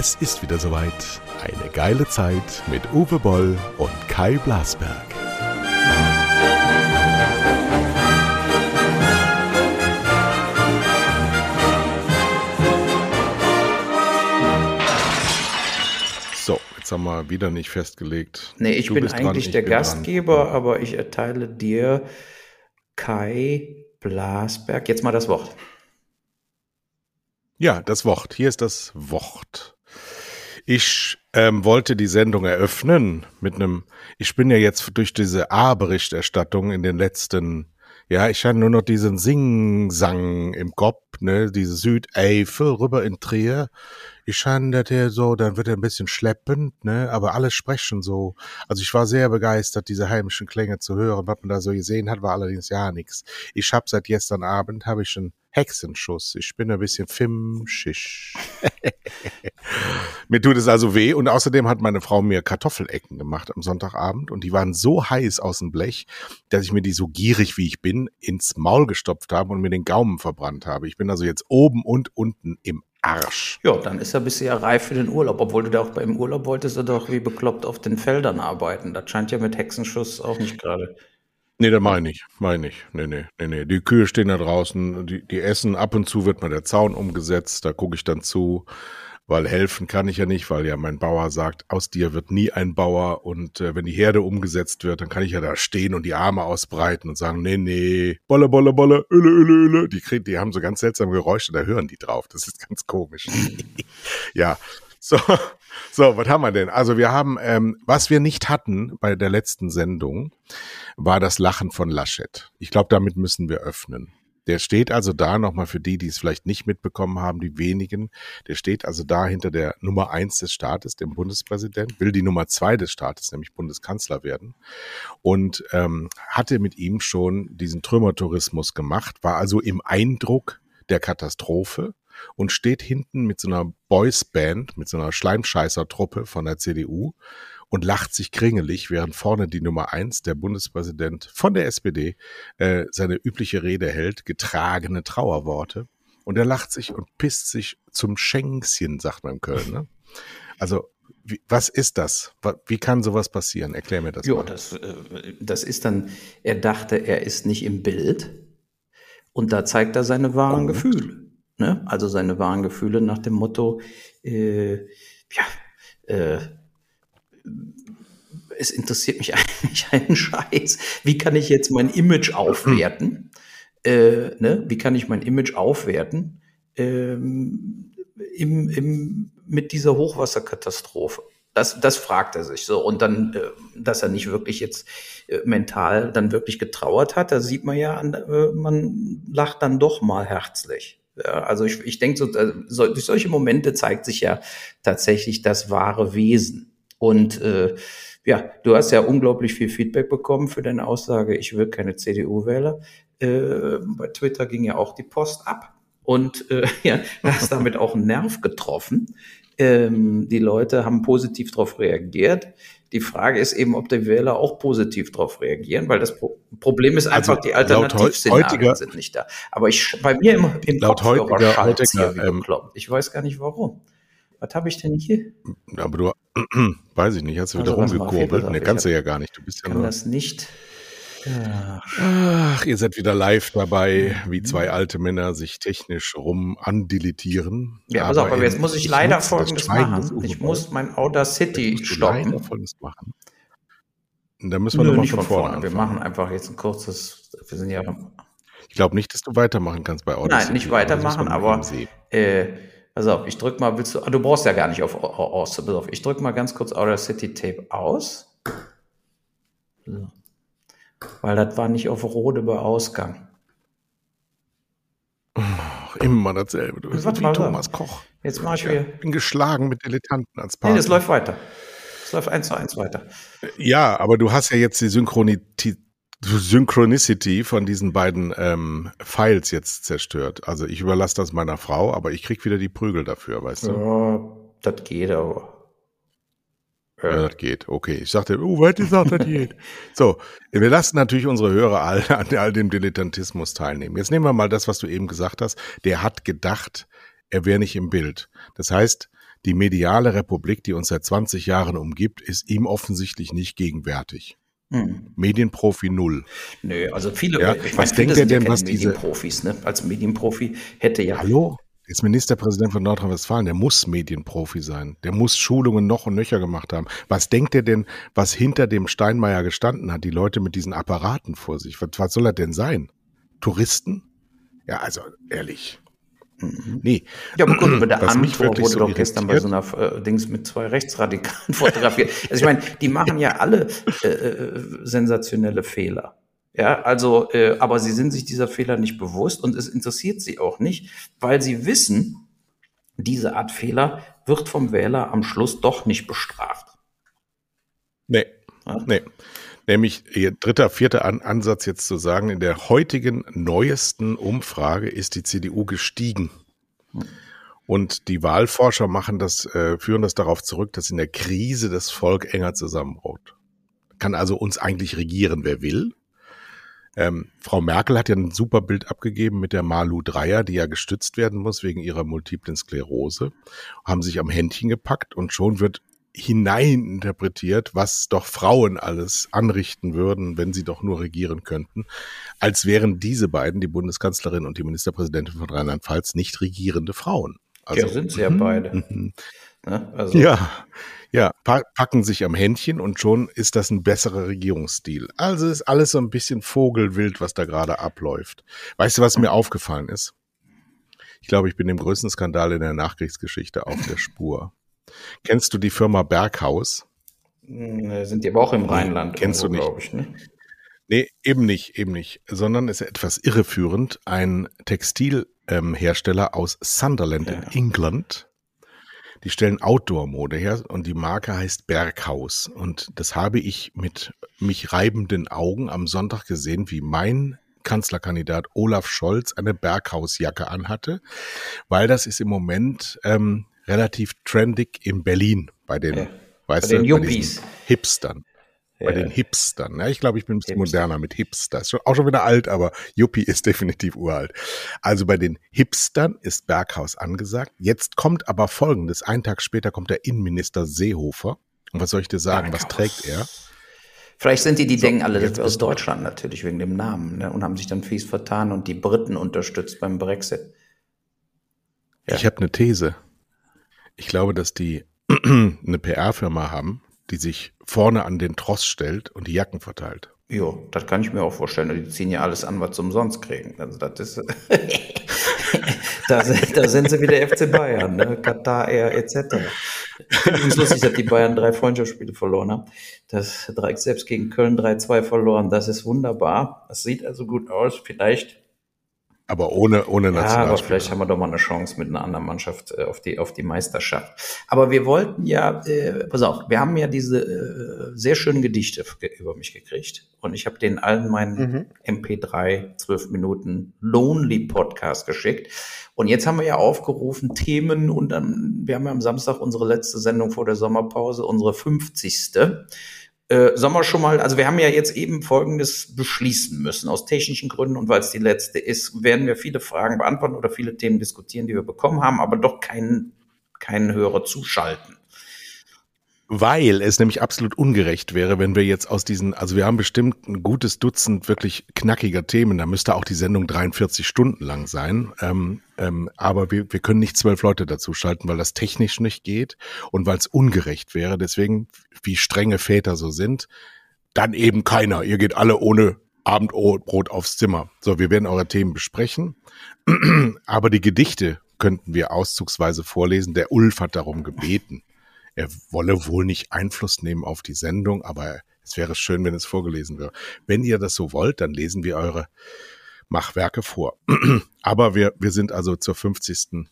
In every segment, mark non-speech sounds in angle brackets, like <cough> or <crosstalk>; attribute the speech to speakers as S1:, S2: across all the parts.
S1: Es ist wieder soweit. Eine geile Zeit mit Uwe Boll und Kai Blasberg. So, jetzt haben wir wieder nicht festgelegt.
S2: Nee, ich
S1: Du
S2: bin
S1: dran,
S2: eigentlich
S1: ich
S2: der
S1: bin dran.
S2: Gastgeber, aber ich erteile dir Kai Blasberg jetzt mal das Wort.
S1: Ja, das Wort. Hier ist das Wort. Ich ähm, wollte die Sendung eröffnen mit einem, ich bin ja jetzt durch diese A-Berichterstattung in den letzten, ja, ich hatte nur noch diesen Sing-Sang im Kopf, ne, diese Südeifel rüber in Trier. Hier so, dann wird er ein bisschen schleppend, ne, aber alle sprechen so. Also ich war sehr begeistert, diese heimischen Klänge zu hören. Was man da so gesehen hat, war allerdings ja nichts. Ich hab seit gestern Abend, habe ich einen Hexenschuss. Ich bin ein bisschen fimschisch. <laughs> Mir tut es also weh und außerdem hat meine Frau mir Kartoffelecken gemacht am Sonntagabend und die waren so heiß aus dem Blech, dass ich mir die so gierig wie ich bin ins Maul gestopft habe und mir den Gaumen verbrannt habe. Ich bin also jetzt oben und unten im Arsch.
S2: Ja, dann ist er bisher reif für den Urlaub. Obwohl du da auch beim Urlaub wolltest du doch wie bekloppt auf den Feldern arbeiten. Das scheint ja mit Hexenschuss auch nicht gerade.
S1: Nee, da meine ich, meine ich. Nee, nee, nee, nee. Die Kühe stehen da draußen, die, die essen, ab und zu wird mal der Zaun umgesetzt, da gucke ich dann zu, weil helfen kann ich ja nicht, weil ja mein Bauer sagt, aus dir wird nie ein Bauer und äh, wenn die Herde umgesetzt wird, dann kann ich ja da stehen und die Arme ausbreiten und sagen, nee, nee, bolle, bolle, bolle, öle, öle, öle. Die, kriegen, die haben so ganz seltsame Geräusche, da hören die drauf, das ist ganz komisch. <laughs> ja, so, so, was haben wir denn? Also wir haben, ähm, was wir nicht hatten bei der letzten Sendung, war das Lachen von Laschet. Ich glaube, damit müssen wir öffnen. Der steht also da, nochmal für die, die es vielleicht nicht mitbekommen haben, die wenigen, der steht also da hinter der Nummer eins des Staates, dem Bundespräsident, will die Nummer zwei des Staates, nämlich Bundeskanzler werden. Und ähm, hatte mit ihm schon diesen Trümmertourismus gemacht, war also im Eindruck der Katastrophe und steht hinten mit so einer Boysband, mit so einer Schleimscheißer-Truppe von der CDU und lacht sich kringelig, während vorne die Nummer eins, der Bundespräsident von der SPD, äh, seine übliche Rede hält, getragene Trauerworte. Und er lacht sich und pisst sich zum Schänkchen, sagt man in Köln. Ne? Also, wie, was ist das? Wie kann sowas passieren? Erklär mir das
S2: Ja, das, äh, das ist dann, er dachte, er ist nicht im Bild. Und da zeigt er seine wahren
S1: Gut.
S2: Gefühle. Ne? Also seine wahren Gefühle nach dem Motto, äh, ja, äh, es interessiert mich <laughs> eigentlich einen Scheiß. Wie kann ich jetzt mein Image aufwerten? Äh, ne? Wie kann ich mein Image aufwerten ähm, im, im, mit dieser Hochwasserkatastrophe? Das, das fragt er sich so. Und dann, äh, dass er nicht wirklich jetzt äh, mental dann wirklich getrauert hat, da sieht man ja, an, äh, man lacht dann doch mal herzlich. Ja, also ich, ich denke, so, so, durch solche Momente zeigt sich ja tatsächlich das wahre Wesen. Und äh, ja, du hast ja unglaublich viel Feedback bekommen für deine Aussage, ich will keine CDU-Wähler. Äh, bei Twitter ging ja auch die Post ab. Und äh, <laughs> ja, du hast damit auch einen Nerv getroffen. Ähm, die Leute haben positiv darauf reagiert. Die Frage ist eben, ob die Wähler auch positiv darauf reagieren, weil das Pro Problem ist
S1: Also
S2: einfach, die
S1: laut heu-
S2: Alternativszenarien sind nicht da. Aber ich, bei mir im, im
S1: Laut
S2: Kopfhörer
S1: heutiger- heutiger, ähm.
S2: Ich weiß gar nicht warum. Was habe ich denn hier?
S1: Aber du, <clears throat> weiß ich nicht, hast du wieder
S2: Also,
S1: rumgekurbelt?
S2: ich
S1: kannst du ja gar nicht. Du bist ja
S2: Kann
S1: nur.
S2: das nicht. Ja,
S1: Ach, ihr seid wieder live dabei,
S2: Mhm.
S1: wie zwei alte Männer sich technisch rum andilitieren.
S2: Ja, pass auf, aber jetzt muss ich,
S1: ich
S2: leider Folgendes machen. Ich muss mein
S1: Jetzt musst du leider
S2: stoppen.
S1: Folgendes machen. Da müssen wir nochmal
S2: nicht
S1: von,
S2: von
S1: vorne
S2: vorne. Wir machen einfach jetzt ein kurzes. Wir sind ja.
S1: Ich glaube nicht, dass du weitermachen kannst bei Audacity.
S2: Nein, nicht
S1: aber das muss
S2: weitermachen, aber
S1: sehen.
S2: äh, pass auf, ich drück mal, willst du, ah, du brauchst ja gar nicht auf au- aus, pass auf, ich drück mal ganz kurz Audacity Tape aus. So. Weil das war nicht auf Rode bei Ausgang.
S1: Ach, immer dasselbe. Du bist wie
S2: mal,
S1: Thomas Koch.
S2: Jetzt mache ich wieder.
S1: bin geschlagen mit Dilettanten als
S2: Nee,
S1: Partner.
S2: das läuft weiter. Es läuft eins zu eins weiter.
S1: Ja, aber du hast ja jetzt die Synchronität Synchronicity von diesen beiden ähm, Files jetzt zerstört. Also ich überlasse das meiner Frau, aber ich krieg wieder die Prügel dafür, weißt du?
S2: Ja, das geht aber.
S1: Ja, das geht. Okay. Ich sagte, oh, wer hat gesagt, das geht? <laughs> So, wir lassen natürlich unsere Hörer all, <laughs> an all dem Dilettantismus teilnehmen. Jetzt nehmen wir mal das, was du eben gesagt hast. Der hat gedacht, er wäre nicht im Bild. Das heißt, die mediale Republik, die uns seit 20 Jahren umgibt, ist ihm offensichtlich nicht gegenwärtig. Hm. Medienprofi null.
S2: Nö, also viele,
S1: ja,
S2: ich
S1: was denkt er denn, was diese
S2: Medienprofis, ne? Als Medienprofi hätte ja.
S1: Hallo? Ist Ministerpräsident von Nordrhein-Westfalen, der muss Medienprofi sein. Der muss Schulungen noch und nöcher gemacht haben. Was denkt er denn, was hinter dem Steinmeier gestanden hat, die Leute mit diesen Apparaten vor sich? Was, was soll er denn sein? Touristen? Ja, also ehrlich.
S2: Mhm. Nee. Ja, aber gut, aber der <clears throat> Amtor wurde so doch gestern bei so einer äh, Dings mit zwei Rechtsradikalen <laughs> fotografiert. Also ich meine, die machen ja alle äh, äh, sensationelle Fehler. Ja, also, äh, aber sie sind sich dieser Fehler nicht bewusst und es interessiert sie auch nicht, weil sie wissen, diese Art Fehler wird vom Wähler am Schluss doch nicht bestraft.
S1: Nee. Ja? Nee. Nämlich ihr dritter, vierter An Ansatz jetzt zu sagen, in der heutigen neuesten Umfrage ist die CDU gestiegen. Und die Wahlforscher machen das, äh, führen das darauf zurück, dass in der Krise das Volk enger zusammenrückt. Kann also uns eigentlich regieren, wer will. Ähm, Frau Merkel hat ja ein super Bild abgegeben mit der Malu Dreier, die ja gestützt werden muss wegen ihrer multiplen Sklerose. Haben sich am Händchen gepackt und schon wird hineininterpretiert, was doch Frauen alles anrichten würden, wenn sie doch nur regieren könnten, als wären diese beiden, die Bundeskanzlerin und die Ministerpräsidentin von Rheinland-Pfalz, nicht regierende Frauen.
S2: Also, ja, sind sie ja beide. Mhm.
S1: Ne? Also. Ja, ja, packen sich am Händchen und schon ist das ein besserer Regierungsstil. Also ist alles so ein bisschen Vogelwild, was da gerade abläuft. Weißt du, was mir aufgefallen ist? Ich glaube, ich bin dem größten Skandal in der Nachkriegsgeschichte auf der Spur. Kennst du die Firma Berghaus?
S2: Hm, sind die aber auch im Rheinland?
S1: Kennst irgendwo, du nicht? Ich, ne? Nee, eben nicht, eben nicht, sondern ist etwas irreführend. Ein Textilhersteller ähm, aus Sunderland ja. in England. Die stellen Outdoor-Mode her und die Marke heißt Berghaus. Und das habe ich mit mich reibenden Augen am Sonntag gesehen, wie mein Kanzlerkandidat Olaf Scholz eine Berghausjacke anhatte, weil das ist im Moment ähm, relativ trendig in Berlin bei den, ja. weißt bei du, den bei Hipstern. Ja. Bei den Hipstern. Ja, ich glaube, ich bin ein bisschen Hipster. moderner mit Hipster. Ist auch schon wieder alt, aber Yuppie ist <laughs> definitiv uralt. Also bei den Hipstern ist Berghaus angesagt. Jetzt kommt aber Folgendes. Einen Tag später kommt der Innenminister Seehofer. Und was soll ich dir sagen? Berghaus. Was trägt er?
S2: Vielleicht sind die, die so, denken alle aus Deutschland natürlich wegen dem Namen ne, und haben sich dann fies vertan und die Briten unterstützt beim Brexit.
S1: Ja. Ich habe eine These. Ich glaube, dass die <clears throat> eine PR-Firma haben, die sich vorne an den Tross stellt und die Jacken verteilt.
S2: Jo, das kann ich mir auch vorstellen. Die ziehen ja alles an, was sie umsonst kriegen. Also das ist, <laughs> <laughs> da, da sind sie wie der FC Bayern, ne? Katar Air etc. Übrigens lustig, dass die Bayern drei Freundschaftsspiele verloren haben. Das Dreieck selbst gegen Köln 3-2 verloren. Das ist wunderbar. Das sieht also gut aus. Vielleicht
S1: aber ohne, ohne
S2: Ja, aber vielleicht haben wir doch mal eine Chance mit einer anderen Mannschaft äh, auf die, auf die Meisterschaft. Aber wir wollten ja, äh, pass auf, wir haben ja diese äh, sehr schönen Gedichte über mich gekriegt. Und ich habe den allen meinen mhm. MP3 12 Minuten Lonely Podcast geschickt. Und jetzt haben wir ja aufgerufen, Themen und dann, wir haben ja am Samstag unsere letzte Sendung vor der Sommerpause, unsere 50. Äh, sollen wir schon mal, also wir haben ja jetzt eben Folgendes beschließen müssen, aus technischen Gründen und weil es die letzte ist, werden wir viele Fragen beantworten oder viele Themen diskutieren, die wir bekommen haben, aber doch keinen, keinen Hörer zuschalten.
S1: Weil es nämlich absolut ungerecht wäre, wenn wir jetzt aus diesen, also wir haben bestimmt ein gutes Dutzend wirklich knackiger Themen, da müsste auch die Sendung 43 Stunden lang sein. Ähm, ähm, aber wir, wir können nicht zwölf Leute dazu schalten, weil das technisch nicht geht und weil es ungerecht wäre. Deswegen, wie strenge Väter so sind, dann eben keiner. Ihr geht alle ohne Abendbrot aufs Zimmer. So, wir werden eure Themen besprechen. <clears throat> aber die Gedichte könnten wir auszugsweise vorlesen. Der Ulf hat darum gebeten er wolle wohl nicht Einfluss nehmen auf die Sendung, aber es wäre schön, wenn es vorgelesen wäre. Wenn ihr das so wollt, dann lesen wir eure Machwerke vor. <clears throat> aber wir, wir sind also zur 50.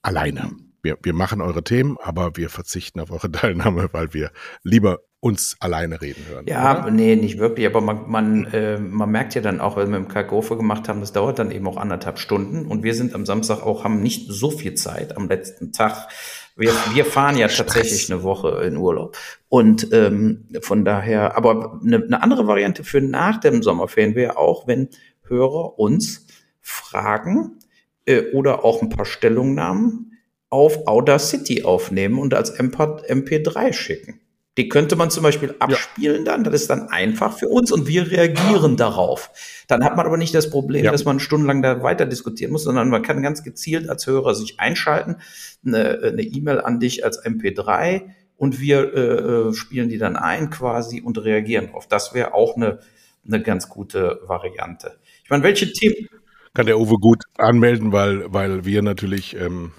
S1: alleine. Wir, wir machen eure Themen, aber wir verzichten auf eure <laughs> Teilnahme, weil wir lieber uns alleine reden hören.
S2: Ja, oder? nee, nicht wirklich, aber man, man, äh, man merkt ja dann auch, weil wir mit dem Kakofe gemacht haben, das dauert dann eben auch anderthalb Stunden und wir sind am Samstag auch, haben nicht so viel Zeit am letzten Tag wir, wir fahren ja tatsächlich eine Woche in Urlaub. Und ähm, von daher, aber eine, eine andere Variante für nach dem Sommerferien wäre auch, wenn Hörer uns Fragen äh, oder auch ein paar Stellungnahmen auf Audacity aufnehmen und als MP3 schicken. Die könnte man zum Beispiel abspielen ja. dann, das ist dann einfach für uns und wir reagieren darauf. Dann hat man aber nicht das Problem, ja. dass man stundenlang da weiter diskutieren muss, sondern man kann ganz gezielt als Hörer sich einschalten, eine E-Mail e an dich als MP3 und wir äh, äh, spielen die dann ein quasi und reagieren drauf. Das wäre auch eine, eine ganz gute Variante. Ich meine, welche Themen?
S1: Kann der Uwe gut anmelden, weil, weil wir natürlich ähm,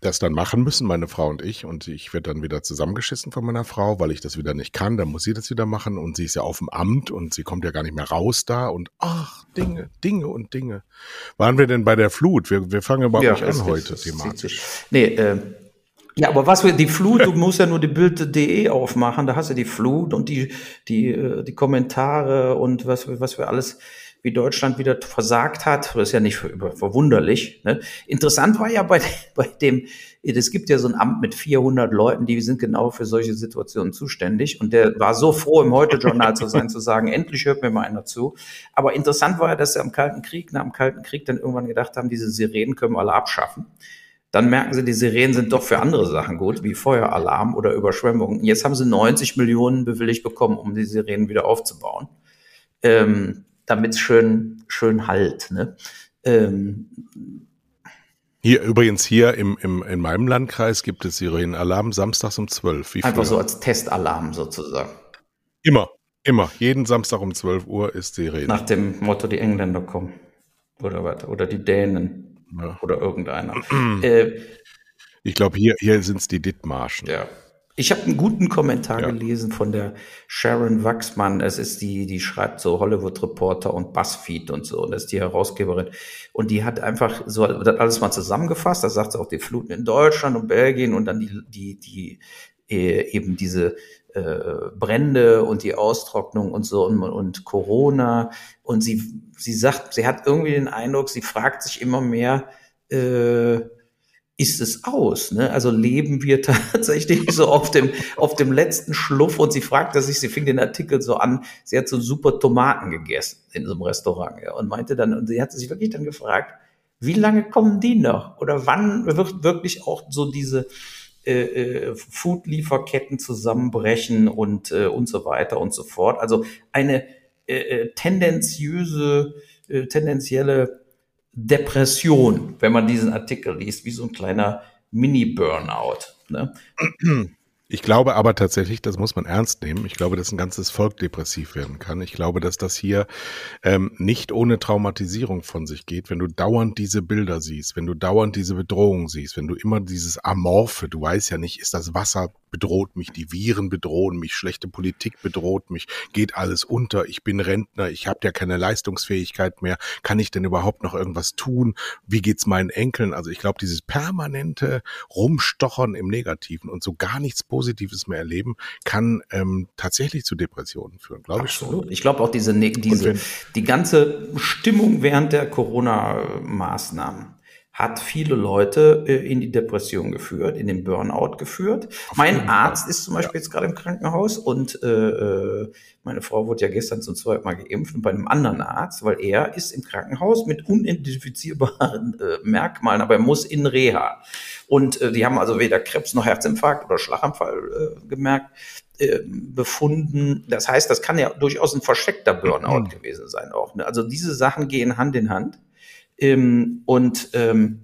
S1: das dann machen müssen, meine Frau und ich. Und ich werde dann wieder zusammengeschissen von meiner Frau, weil ich das wieder nicht kann. Dann muss sie das wieder machen. Und sie ist ja auf dem Amt und sie kommt ja gar nicht mehr raus da. Und ach, Dinge, Dinge und Dinge. Waren wir denn bei der Flut? Wir, wir fangen überhaupt ja, nicht an heute ist, thematisch.
S2: Nee, äh, ja, aber was wir, die Flut, du musst ja nur die Bild.de aufmachen, da hast du die Flut und die, die, äh, die Kommentare und was, was wir alles wie Deutschland wieder versagt hat. Das ist ja nicht verwunderlich. Ne? Interessant war ja bei, <laughs> bei dem, es gibt ja so ein Amt mit 400 Leuten, die sind genau für solche Situationen zuständig. Und der war so froh, im Heute-Journal zu sein, zu sagen, <laughs> endlich hört mir mal einer zu. Aber interessant war ja, dass sie am Kalten Krieg, nach dem Kalten Krieg dann irgendwann gedacht haben, diese Sirenen können wir alle abschaffen. Dann merken sie, die Sirenen sind doch für andere Sachen gut, wie Feueralarm oder Überschwemmungen. Jetzt haben sie 90 Millionen bewilligt bekommen, um die Sirenen wieder aufzubauen. Ähm, damit es schön, schön halt. Ne? Ähm,
S1: hier übrigens hier im, im, in meinem Landkreis gibt es Sirenenalarm samstags um 12.
S2: Wie einfach früher. so als Testalarm sozusagen.
S1: Immer, immer. Jeden Samstag um 12 Uhr ist Sirene.
S2: Nach dem Motto, die Engländer kommen. Oder was? Oder die Dänen. Ja. Oder irgendeiner. <clears throat>
S1: äh, ich glaube, hier, hier sind es die Dithmarschen.
S2: Ja. Ich habe einen guten Kommentar ja. gelesen von der Sharon Wachsmann. Es ist die, die schreibt so Hollywood Reporter und Buzzfeed und so. Und das ist die Herausgeberin. Und die hat einfach so alles mal zusammengefasst. Da sagt sie auch die Fluten in Deutschland und Belgien und dann die, die, die äh, eben diese äh, Brände und die Austrocknung und so und, und Corona. Und sie, sie sagt, sie hat irgendwie den Eindruck, sie fragt sich immer mehr, äh, ist es aus. Ne? Also leben wir <laughs> tatsächlich so auf dem, auf dem letzten Schluff und sie fragte sich, sie fing den Artikel so an, sie hat so super Tomaten gegessen in so einem Restaurant ja, und meinte dann, und sie hat sich wirklich dann gefragt, wie lange kommen die noch? Oder wann wird wirklich auch so diese äh, äh, Food-Lieferketten zusammenbrechen und, äh, und so weiter und so fort. Also eine äh, äh tendenziöse, äh, tendenzielle Depression, wenn man diesen Artikel liest, wie so ein kleiner Mini-Burnout. Ne? <clears throat>
S1: Ich glaube aber tatsächlich, das muss man ernst nehmen. Ich glaube, dass ein ganzes Volk depressiv werden kann. Ich glaube, dass das hier ähm, nicht ohne Traumatisierung von sich geht, wenn du dauernd diese Bilder siehst, wenn du dauernd diese Bedrohung siehst, wenn du immer dieses Amorphe, du weißt ja nicht, ist das Wasser bedroht mich, die Viren bedrohen mich, schlechte Politik bedroht mich, geht alles unter, ich bin Rentner, ich habe ja keine Leistungsfähigkeit mehr, kann ich denn überhaupt noch irgendwas tun? Wie geht's meinen Enkeln? Also ich glaube, dieses permanente Rumstochern im Negativen und so gar nichts Positives mehr erleben, kann ähm, tatsächlich zu Depressionen führen, glaube ich
S2: schon. Ich glaube auch diese, ne, diese die ganze Stimmung während der Corona-Maßnahmen hat viele Leute äh, in die Depression geführt, in den Burnout geführt. Auf mein Arzt ist zum Beispiel ja. jetzt gerade im Krankenhaus und äh, äh, meine Frau wurde ja gestern zum zweiten Mal geimpft und bei einem anderen Arzt, weil er ist im Krankenhaus mit unidentifizierbaren äh, Merkmalen, aber er muss in Reha. Und äh, die haben also weder Krebs noch Herzinfarkt oder Schlaganfall äh, gemerkt äh, befunden. Das heißt, das kann ja durchaus ein versteckter Burnout mhm. gewesen sein auch. Ne? Also diese Sachen gehen Hand in Hand. Ähm, und ähm,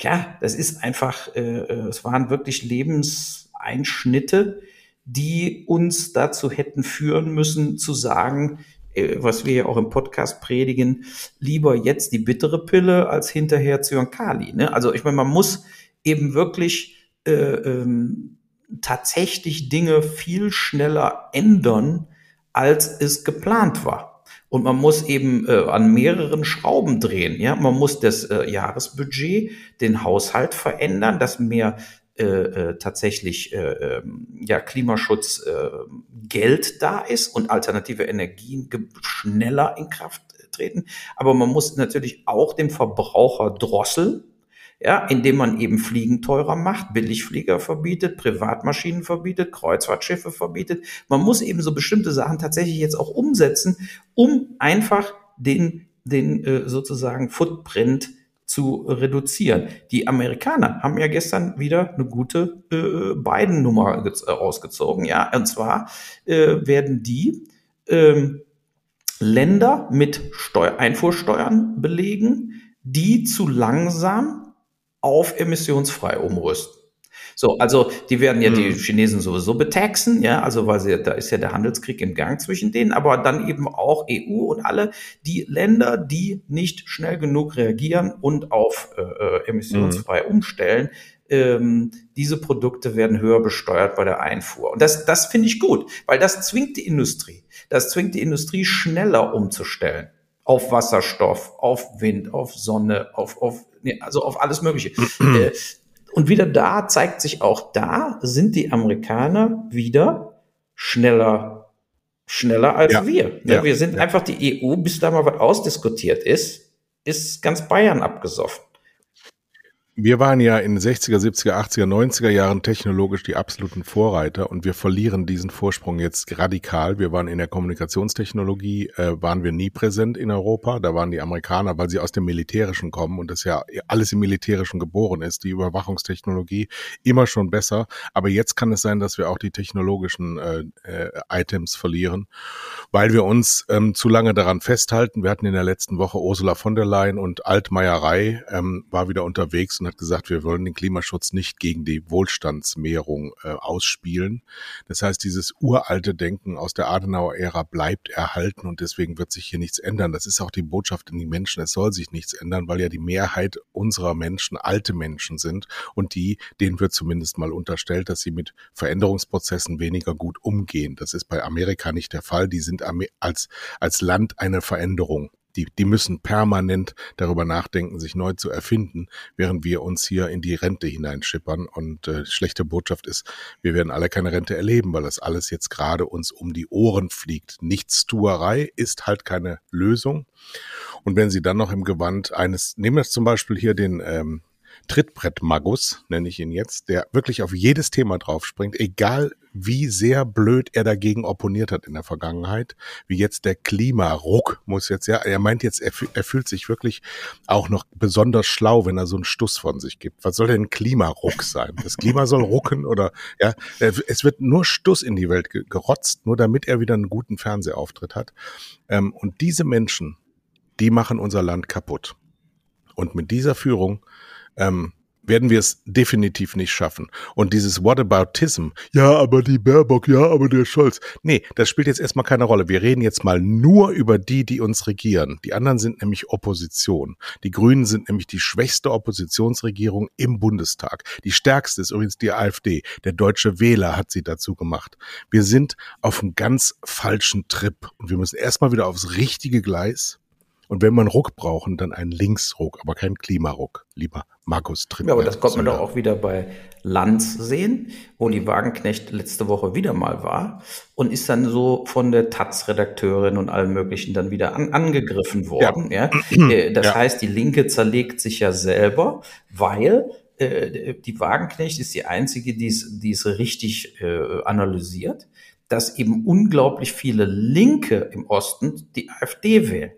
S2: ja, das ist einfach, äh, äh, es waren wirklich Lebenseinschnitte, die uns dazu hätten führen müssen zu sagen, äh, was wir ja auch im Podcast predigen, lieber jetzt die bittere Pille als hinterher Zyankali. Ne? Also ich meine, man muss eben wirklich äh, ähm, tatsächlich Dinge viel schneller ändern, als es geplant war. Und man muss eben äh, an mehreren Schrauben drehen. Ja, man muss das äh, Jahresbudget, den Haushalt verändern, dass mehr äh, äh, tatsächlich äh, ähm, ja, Klimaschutz äh, Geld da ist und alternative Energien schneller in Kraft treten. Aber man muss natürlich auch den Verbraucher drosseln ja, indem man eben Fliegen teurer macht, Billigflieger verbietet, Privatmaschinen verbietet, Kreuzfahrtschiffe verbietet. Man muss eben so bestimmte Sachen tatsächlich jetzt auch umsetzen, um einfach den, den äh, sozusagen Footprint zu reduzieren. Die Amerikaner haben ja gestern wieder eine gute äh, Biden-Nummer äh, rausgezogen. Ja, und zwar äh, werden die ähm, Länder mit Steu Einfuhrsteuern belegen, die zu langsam auf emissionsfrei umrüsten. So, also die werden ja hm. die Chinesen sowieso betaxen, ja, also weil sie, da ist ja der Handelskrieg im Gang zwischen denen, aber dann eben auch EU und alle die Länder, die nicht schnell genug reagieren und auf äh, äh emissionsfrei hm. umstellen, ähm, diese Produkte werden höher besteuert bei der Einfuhr. Und das, das finde ich gut, weil das zwingt die Industrie. Das zwingt die Industrie schneller umzustellen auf Wasserstoff, auf Wind, auf Sonne, auf, auf nee, also auf alles Mögliche. äh, und wieder da zeigt sich auch da, sind die Amerikaner wieder schneller, schneller als ja. wir. Ne? Ja. Wir sind ja. einfach die EU, bis da mal was ausdiskutiert ist, ist ganz Bayern abgesoffen.
S1: Wir waren ja in 60er, 70er, 80er, 90er Jahren technologisch die absoluten Vorreiter und wir verlieren diesen Vorsprung jetzt radikal. Wir waren in der Kommunikationstechnologie, äh, waren wir nie präsent in Europa. Da waren die Amerikaner, weil sie aus dem Militärischen kommen und das ja alles im Militärischen geboren ist, die Überwachungstechnologie immer schon besser. Aber jetzt kann es sein, dass wir auch die technologischen äh, äh, Items verlieren, weil wir uns ähm, zu lange daran festhalten. Wir hatten in der letzten Woche Ursula von der Leyen und Altmeierei ähm, war wieder unterwegs und hat gesagt, wir wollen den Klimaschutz nicht gegen die Wohlstandsmehrung äh, ausspielen. Das heißt, dieses uralte Denken aus der Adenauer Ära bleibt erhalten und deswegen wird sich hier nichts ändern. Das ist auch die Botschaft in die Menschen. Es soll sich nichts ändern, weil ja die Mehrheit unserer Menschen alte Menschen sind und die, denen wird zumindest mal unterstellt, dass sie mit Veränderungsprozessen weniger gut umgehen. Das ist bei Amerika nicht der Fall. Die sind als, als Land eine Veränderung die, die müssen permanent darüber nachdenken, sich neu zu erfinden, während wir uns hier in die Rente hineinschippern. Und äh, schlechte Botschaft ist, wir werden alle keine Rente erleben, weil das alles jetzt gerade uns um die Ohren fliegt. Nichtstuerei ist halt keine Lösung. Und wenn Sie dann noch im Gewand eines, nehmen wir zum Beispiel hier den ähm, Trittbrett-Magus, nenne ich ihn jetzt, der wirklich auf jedes Thema draufspringt, egal wie sehr blöd er dagegen opponiert hat in der Vergangenheit, wie jetzt der Klimaruck muss jetzt, ja, er meint jetzt, er, er fühlt sich wirklich auch noch besonders schlau, wenn er so einen Stuss von sich gibt. Was soll denn Klimaruck sein? Das Klima soll rucken oder, ja, es wird nur Stuss in die Welt gerotzt, nur damit er wieder einen guten Fernsehauftritt hat. Ähm, und diese Menschen, die machen unser Land kaputt. Und mit dieser Führung ähm, werden wir es definitiv nicht schaffen. Und dieses Whataboutism, ja, aber die Baerbock, ja, aber der Scholz. Nee, das spielt jetzt erstmal keine Rolle. Wir reden jetzt mal nur über die, die uns regieren. Die anderen sind nämlich Opposition. Die Grünen sind nämlich die schwächste Oppositionsregierung im Bundestag. Die stärkste ist übrigens die AfD. Der deutsche Wähler hat sie dazu gemacht. Wir sind auf einem ganz falschen Trip und wir müssen erstmal wieder aufs richtige Gleis. Und wenn einen Ruck brauchen, dann einen Linksruck, aber keinen Klimaruck, lieber Markus Tripp.
S2: Ja, aber das kommt man doch auch wieder bei Lanz sehen, wo die Wagenknecht letzte Woche wieder mal war und ist dann so von der Taz-Redakteurin und allen möglichen dann wieder an, angegriffen worden. Ja. ja. <clears throat> Äh, das ja. heißt, die Linke zerlegt sich ja selber, weil äh, die Wagenknecht ist die einzige, die es richtig äh, analysiert, dass eben unglaublich viele Linke im Osten die AfD wählen.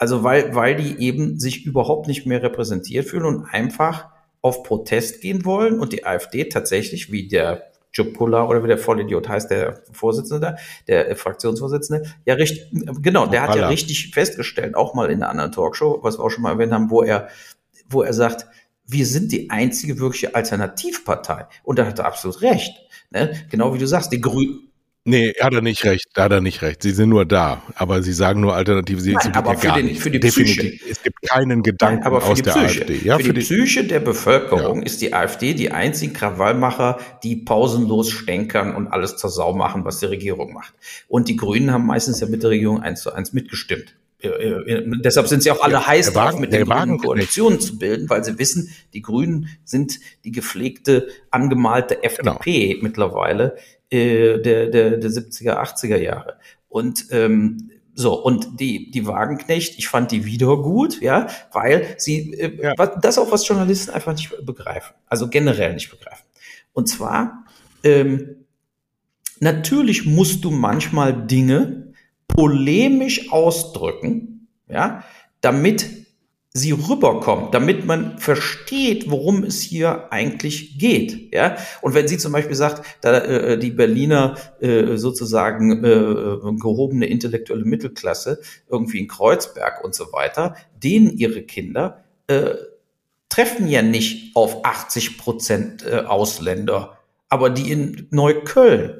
S2: Also weil, weil die eben sich überhaupt nicht mehr repräsentiert fühlen und einfach auf Protest gehen wollen und die AfD tatsächlich, wie der Jupula oder wie der Vollidiot heißt, der Vorsitzende da, der Fraktionsvorsitzende, ja richtig, genau, der hat ja richtig festgestellt, auch mal in einer anderen Talkshow, was wir auch schon mal erwähnt haben, wo er, wo er sagt, wir sind die einzige wirkliche Alternativpartei. Und da hat er absolut recht. Ne? Genau wie du sagst, die Grünen,
S1: Nee, hat er nicht recht, da hat er nicht recht. Sie sind nur da, aber sie sagen nur Alternative, sie
S2: Nein, aber
S1: ja
S2: für, gar den, nicht. für die Definitiv. Psyche.
S1: Es gibt keinen Gedanken Nein, aber aus der
S2: Psyche.
S1: AfD.
S2: Ja, für, für die, die, Psyche der Bevölkerung ja. ist die AfD die einzigen Krawallmacher, die pausenlos stänkern und alles zur Sau machen, was die Regierung macht. Und die Grünen haben meistens ja mit der Regierung eins zu eins mitgestimmt. Äh, äh, deshalb sind sie auch alle ja, heiß drauf, mit den Grünen Koalitionen zu bilden, weil sie wissen, die Grünen sind die gepflegte, angemalte FDP genau. mittlerweile, äh, der, der, der 70er, 80er Jahre. Und ähm, so, und die, die Wagenknecht, ich fand die wieder gut, ja, weil sie äh, ja. das auch was Journalisten einfach nicht begreifen, also generell nicht begreifen. Und zwar, ähm, natürlich musst du manchmal Dinge polemisch ausdrücken, ja, damit sie rüberkommt, damit man versteht, worum es hier eigentlich geht. Ja? Und wenn sie zum Beispiel sagt, da äh, die Berliner äh, sozusagen äh, gehobene intellektuelle Mittelklasse irgendwie in Kreuzberg und so weiter, denen ihre Kinder äh, treffen ja nicht auf 80 Prozent äh, Ausländer, aber die in Neukölln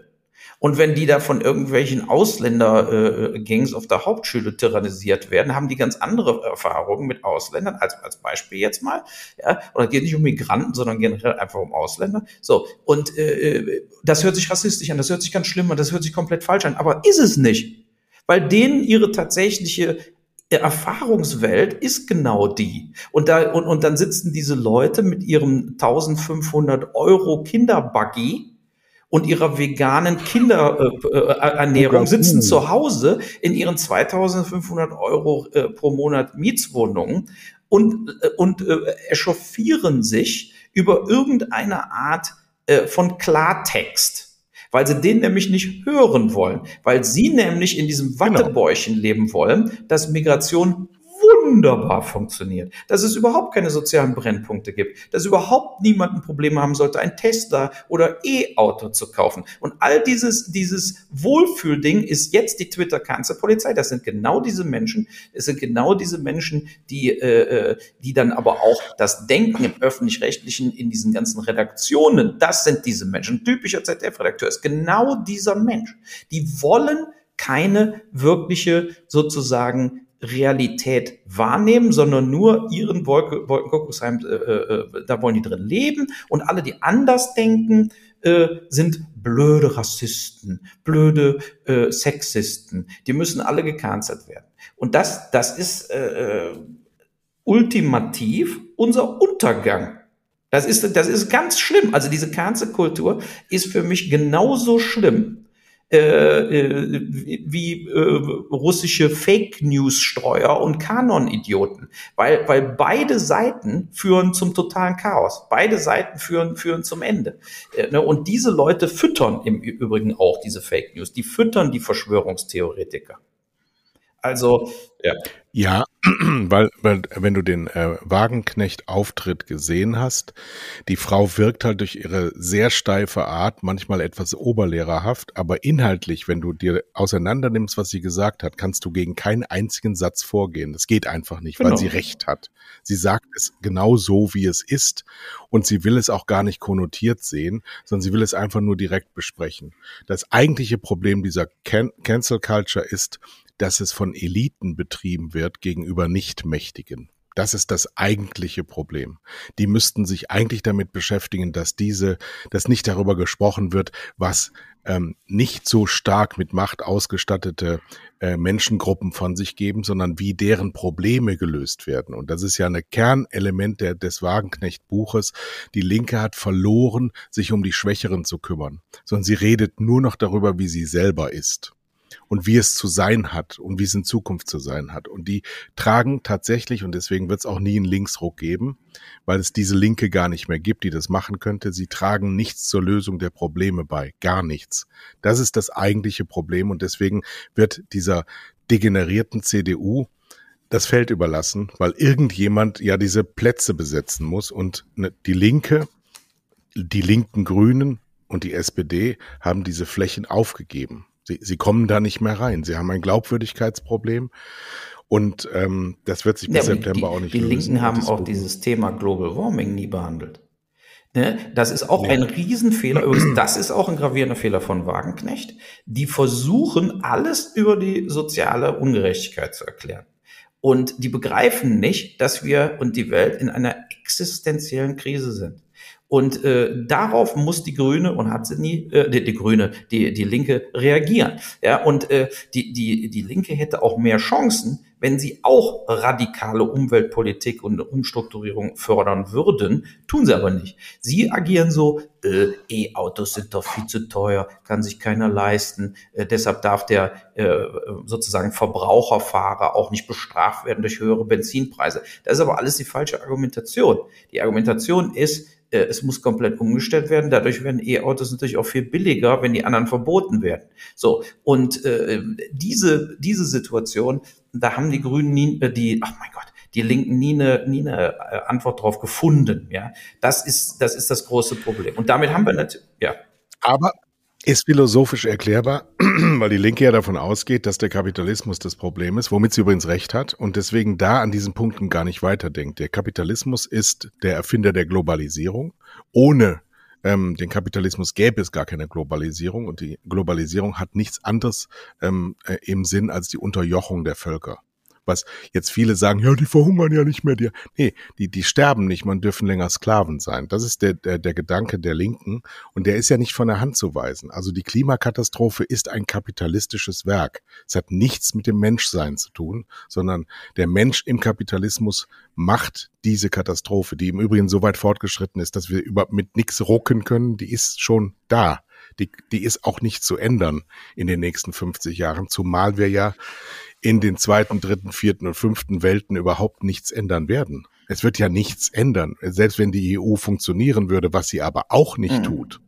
S2: und wenn die da von irgendwelchen Ausländergangs äh, auf der Hauptschule tyrannisiert werden, haben die ganz andere Erfahrungen mit Ausländern, als, als Beispiel jetzt mal. Ja? Oder geht nicht um Migranten, sondern generell einfach um Ausländer. So, und äh, das hört sich rassistisch an, das hört sich ganz schlimm an, das hört sich komplett falsch an, aber ist es nicht. Weil denen ihre tatsächliche Erfahrungswelt ist genau die. Und da, und, und dann sitzen diese Leute mit ihrem 1500 Euro Kinderbuggy und ihrer veganen Kinderernährung, äh, sitzen zu Hause in ihren 2500 Euro äh, pro Monat Mietswohnungen und, äh, und äh, echauffieren sich über irgendeine Art äh, von Klartext weil sie den nämlich nicht hören wollen, weil sie nämlich in diesem. Wattebäuchen genau. leben wollen, dass Migration wunderbar funktioniert, dass es überhaupt keine sozialen Brennpunkte gibt, dass überhaupt niemand ein Problem haben sollte, ein Tesla oder E-Auto zu kaufen. Und all dieses, dieses Wohlfühlding ist jetzt die Twitter-Cancer-Polizei. Das sind genau diese Menschen, es sind genau diese Menschen, die, äh, äh, die dann aber auch das Denken im Öffentlich-Rechtlichen in diesen ganzen Redaktionen, das sind diese Menschen. Ein typischer ZDF-Redakteur ist genau dieser Mensch. Die wollen keine wirkliche sozusagen Realität wahrnehmen, sondern nur ihren Wolke, Wolkenkuckucksheim, äh, äh, äh, da wollen die drin leben und alle, die anders denken, äh, sind blöde Rassisten, blöde äh, Sexisten. Die müssen alle gecancelt werden. Und das, das ist äh, äh ultimativ unser Untergang. Das ist, das ist ganz schlimm. Also diese Cancel-Kultur ist für mich genauso schlimm äh, wie äh, russische Fake News Streuer und Kanon Idioten, weil weil beide Seiten führen zum totalen Chaos. Beide Seiten führen führen zum Ende. Äh, ne? Und diese Leute füttern im Übrigen auch diese Fake News. Die füttern die Verschwörungstheoretiker. Also
S1: ja. Ja, <clears throat> weil, weil wenn du den äh, Wagenknecht-Auftritt gesehen hast, die Frau wirkt halt durch ihre sehr steife Art manchmal etwas oberlehrerhaft, aber inhaltlich, wenn du dir auseinandernimmst, was sie gesagt hat, kannst du gegen keinen einzigen Satz vorgehen. Das geht einfach nicht, genau. weil sie recht hat. Sie sagt es genau so, wie es ist und sie will es auch gar nicht konnotiert sehen, sondern sie will es einfach nur direkt besprechen. Das eigentliche Problem dieser Can Cancel Culture ist, dass es von Eliten betrieben wird gegenüber Nichtmächtigen. Das ist das eigentliche Problem. Die müssten sich eigentlich damit beschäftigen, dass diese, dass nicht darüber gesprochen wird, was ähm, nicht so stark mit Macht ausgestattete äh, Menschengruppen von sich geben, sondern wie deren Probleme gelöst werden. Und das ist ja ein Kernelement der, des Wagenknecht-Buches. Die Linke hat verloren, sich um die Schwächeren zu kümmern, sondern sie redet nur noch darüber, wie sie selber ist und wie es zu sein hat und wie es in Zukunft zu sein hat. Und die tragen tatsächlich, und deswegen wird es auch nie einen Linksruck geben, weil es diese Linke gar nicht mehr gibt, die das machen könnte, sie tragen nichts zur Lösung der Probleme bei, gar nichts. Das ist das eigentliche Problem und deswegen wird dieser degenerierten CDU das Feld überlassen, weil irgendjemand ja diese Plätze besetzen muss und ne, die Linke, die linken Grünen und die SPD haben diese Flächen aufgegeben. Sie, sie kommen da nicht mehr rein. Sie haben ein Glaubwürdigkeitsproblem. Und ähm, das wird sich bis ja, September
S2: die,
S1: auch nicht
S2: die lösen. Die Linken haben auch dieses Thema Global Warming nie behandelt. Ne? Das ist auch ja. ein Riesenfehler. Übrigens, das ist auch ein gravierender Fehler von Wagenknecht. Die versuchen, alles über die soziale Ungerechtigkeit zu erklären. Und die begreifen nicht, dass wir und die Welt in einer existenziellen Krise sind. Und äh, darauf muss die Grüne und hat sie nie, äh, die, die Grüne, die, die Linke reagieren. Ja, und äh, die, die, die Linke hätte auch mehr Chancen, wenn sie auch radikale Umweltpolitik und Umstrukturierung fördern würden, tun sie aber nicht. Sie agieren so, äh, E-Autos sind doch viel zu teuer, kann sich keiner leisten, äh, deshalb darf der äh, sozusagen Verbraucherfahrer auch nicht bestraft werden durch höhere Benzinpreise. Das ist aber alles die falsche Argumentation. Die Argumentation ist, es muss komplett umgestellt werden. Dadurch werden E-Autos natürlich auch viel billiger, wenn die anderen verboten werden. So und äh, diese diese Situation, da haben die Grünen nie, äh, die, ach mein Gott, die Linken nie eine, nie eine äh, Antwort darauf gefunden. Ja, das ist, das ist das große Problem. Und damit haben wir natürlich, ja.
S1: Aber ist philosophisch erklärbar, <clears throat> weil die Linke ja davon ausgeht, dass der Kapitalismus das Problem ist, womit sie übrigens recht hat und deswegen da an diesen Punkten gar nicht weiterdenkt. Der Kapitalismus ist der Erfinder der Globalisierung. Ohne ähm, den Kapitalismus gäbe es gar keine Globalisierung und die Globalisierung hat nichts anderes ähm, äh, im Sinn als die Unterjochung der Völker was jetzt viele sagen, ja, die verhungern ja nicht mehr. Die, nee, die, die sterben nicht, man dürfen länger Sklaven sein. Das ist der, der, der Gedanke der Linken und der ist ja nicht von der Hand zu weisen. Also die Klimakatastrophe ist ein kapitalistisches Werk. Es hat nichts mit dem Menschsein zu tun, sondern der Mensch im Kapitalismus macht diese Katastrophe, die im Übrigen so weit fortgeschritten ist, dass wir über, mit nichts rucken können, die ist schon da. Die, die ist auch nicht zu ändern in den nächsten 50 Jahren, zumal wir ja in den zweiten, dritten, vierten und fünften Welten überhaupt nichts ändern werden. Es wird ja nichts ändern, selbst wenn die EU funktionieren würde, was sie aber auch nicht mhm. tut.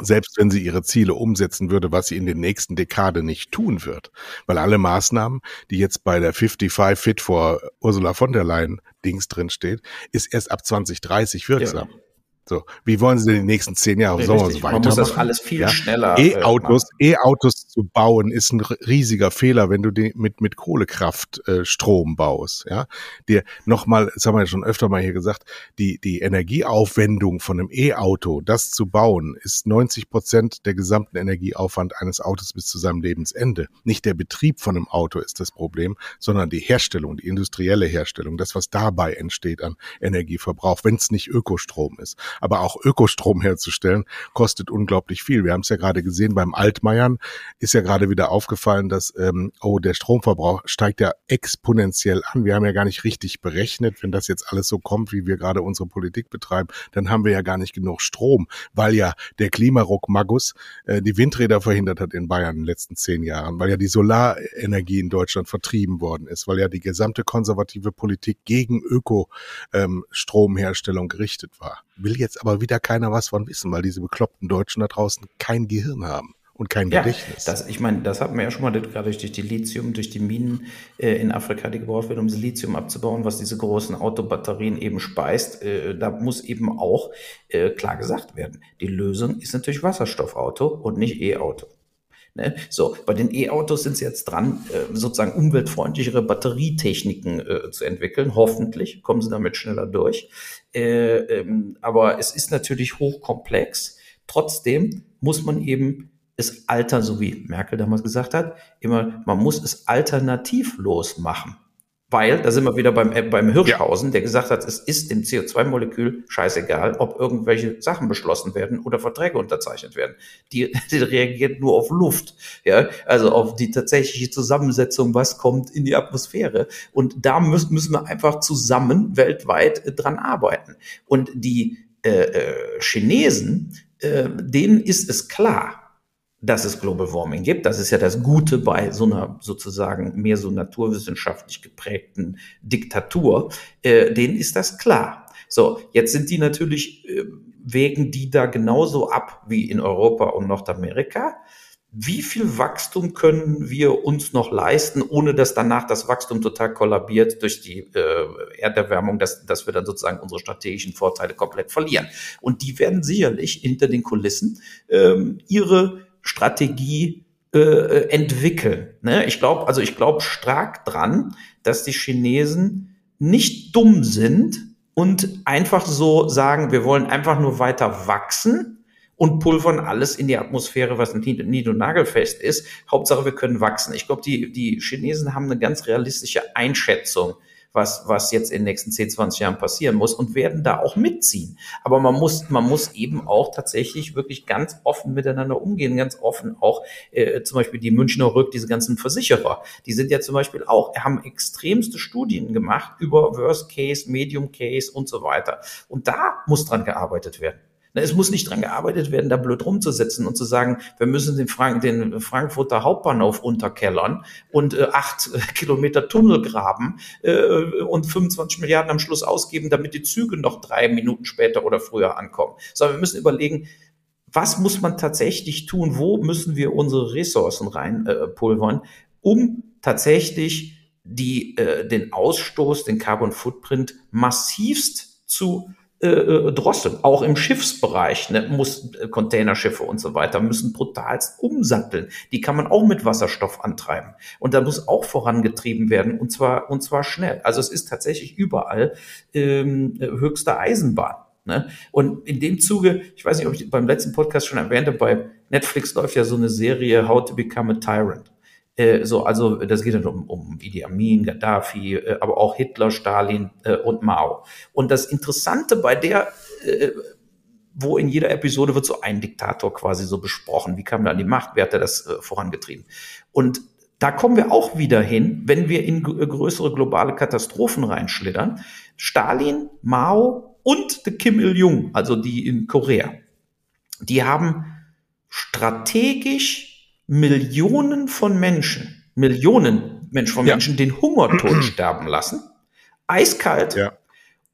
S1: Selbst wenn sie ihre Ziele umsetzen würde, was sie in den nächsten Dekade nicht tun wird. Weil alle Maßnahmen, die jetzt bei der 55 Fit for Ursula von der Leyen Dings drin steht, ist erst ab 2030 wirksam. Ja. So, wie wollen Sie denn die nächsten zehn Jahre
S2: so weitermachen? Man muss das alles viel ja? schneller.
S1: E-Autos, äh, E-Autos zu bauen ist ein riesiger Fehler, wenn du die mit mit Kohlekraft äh, Strom baust. Ja, dir nochmal, das haben wir ja schon öfter mal hier gesagt, die die Energieaufwendung von einem E-Auto, das zu bauen, ist 90 Prozent der gesamten Energieaufwand eines Autos bis zu seinem Lebensende. Nicht der Betrieb von einem Auto ist das Problem, sondern die Herstellung, die industrielle Herstellung, das was dabei entsteht an Energieverbrauch, wenn es nicht Ökostrom ist. Aber auch Ökostrom herzustellen, kostet unglaublich viel. Wir haben es ja gerade gesehen, beim Altmaiern ist ja gerade wieder aufgefallen, dass, ähm, oh, der Stromverbrauch steigt ja exponentiell an. Wir haben ja gar nicht richtig berechnet, wenn das jetzt alles so kommt, wie wir gerade unsere Politik betreiben, dann haben wir ja gar nicht genug Strom, weil ja der Klimaruck Magus äh, die Windräder verhindert hat in Bayern in den letzten zehn Jahren, weil ja die Solarenergie in Deutschland vertrieben worden ist, weil ja die gesamte konservative Politik gegen Ökostromherstellung ähm, gerichtet war. Will jetzt jetzt aber wieder keiner was von wissen, weil diese bekloppten Deutschen da draußen kein Gehirn haben und kein ja, Gedächtnis.
S2: Das, ich meine, das hatten wir ja schon mal gerade durch die Lithium, durch die Minen äh, in Afrika, die gebaut werden, um das Lithium abzubauen, was diese großen Autobatterien eben speist. Äh, da muss eben auch äh, klar gesagt werden, die Lösung ist natürlich Wasserstoffauto und nicht E-Auto. Ne? So, bei den E-Autos sind sie jetzt dran, äh, sozusagen umweltfreundlichere Batterietechniken äh, zu entwickeln. Hoffentlich kommen sie damit schneller durch. Äh, ähm, aber es ist natürlich hochkomplex. Trotzdem muss man eben es alter, so wie Merkel damals gesagt hat, immer, man muss es alternativlos machen. Weil, da sind wir wieder beim, äh, beim Hirschhausen, der gesagt hat, es ist dem CO2-Molekül scheißegal, ob irgendwelche Sachen beschlossen werden oder Verträge unterzeichnet werden. Die, <laughs> die reagiert nur auf Luft, ja, also auf die tatsächliche Zusammensetzung, was kommt in die Atmosphäre. Und da müssen, müssen wir einfach zusammen weltweit äh, dran arbeiten. Und die äh, äh, Chinesen, äh, denen ist es klar, dass es Global Warming gibt. Das ist ja das Gute bei so einer sozusagen mehr so naturwissenschaftlich geprägten Diktatur. Äh, denen ist das klar. So, jetzt sind die natürlich, äh, wägen die da genauso ab wie in Europa und Nordamerika. Wie viel Wachstum können wir uns noch leisten, ohne dass danach das Wachstum total kollabiert durch die äh, Erderwärmung, dass, dass wir dann sozusagen unsere strategischen Vorteile komplett verlieren? Und die werden sicherlich hinter den Kulissen ähm, ihre Strategie äh, äh, entwickeln. Ne? Ich glaube, also ich glaube stark dran, dass die Chinesen nicht dumm sind und einfach so sagen, wir wollen einfach nur weiter wachsen und pulvern alles in die Atmosphäre, was nied- und nagelfest ist. Hauptsache, wir können wachsen. Ich glaube, die, die Chinesen haben eine ganz realistische Einschätzung was, was jetzt in den nächsten 10, 20 Jahren passieren muss und werden da auch mitziehen. Aber man muss, man muss eben auch tatsächlich wirklich ganz offen miteinander umgehen, ganz offen auch äh, zum Beispiel die Münchner Rück, diese ganzen Versicherer, die sind ja zum Beispiel auch, haben extremste Studien gemacht über Worst Case, Medium Case und so weiter. Und da muss dran gearbeitet werden. Es muss nicht dran gearbeitet werden, da blöd rumzusetzen und zu sagen, wir müssen den, Frank den Frankfurter Hauptbahnhof unterkellern und äh, acht äh, Kilometer Tunnel graben äh, und 25 Milliarden am Schluss ausgeben, damit die Züge noch drei Minuten später oder früher ankommen. Sondern wir müssen überlegen, was muss man tatsächlich tun? Wo müssen wir unsere Ressourcen reinpulvern, äh, um tatsächlich die äh, den Ausstoß, den Carbon Footprint massivst zu äh, äh, drosseln. Auch im Schiffsbereich ne, muss äh, Containerschiffe und so weiter müssen brutalst umsatteln. Die kann man auch mit Wasserstoff antreiben. Und da muss auch vorangetrieben werden und zwar und zwar schnell. Also es ist tatsächlich überall ähm, höchste Eisenbahn. Ne? Und in dem Zuge, ich weiß nicht, ob ich beim letzten Podcast schon erwähnte, bei Netflix läuft ja so eine Serie How to Become a Tyrant. Äh, so, also das geht dann um, um Idi Amin, Gaddafi, äh, aber auch Hitler, Stalin äh, und Mao. Und das Interessante bei der äh, wo in jeder Episode wird so ein Diktator quasi so besprochen. Wie kam da an die Macht? Wer hat das äh, vorangetrieben? Und da kommen wir auch wieder hin, wenn wir in größere globale Katastrophen reinschlittern. Stalin, Mao und Kim Il-jung, also die in Korea, die haben strategisch Millionen von Menschen, Millionen Menschen von Menschen ja. den Hungertod <clears throat> sterben lassen, eiskalt, ja.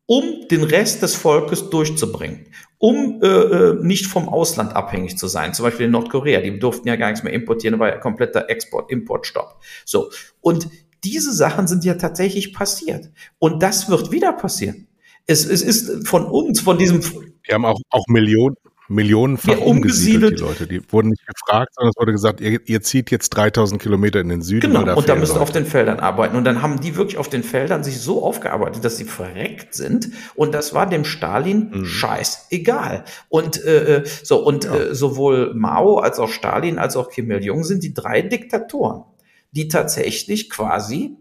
S2: um den Rest des Volkes durchzubringen, um äh, äh, nicht vom Ausland abhängig zu sein. Zum Beispiel in Nordkorea, die durften ja gar nichts mehr importieren, weil ja kompletter Export-Import-Stopp. So. Und diese Sachen sind ja tatsächlich passiert. Und das wird wieder passieren. Es, es ist von uns, von diesem.
S1: Wir haben auch, auch Millionen, millionenfach ja, umgesiedelt, die Leute. Die wurden nicht gefragt, sondern es wurde gesagt, ihr, ihr zieht jetzt 3000 Kilometer in den Süden.
S2: Genau, und da müssen auf den Feldern arbeiten. Und dann haben die wirklich auf den Feldern sich so aufgearbeitet, dass sie verreckt sind. Und das war dem Stalin mhm. scheißegal. Und äh, äh, so, und ja. äh, sowohl Mao als auch Stalin als auch Kim Il-jung sind die drei Diktatoren, die tatsächlich quasi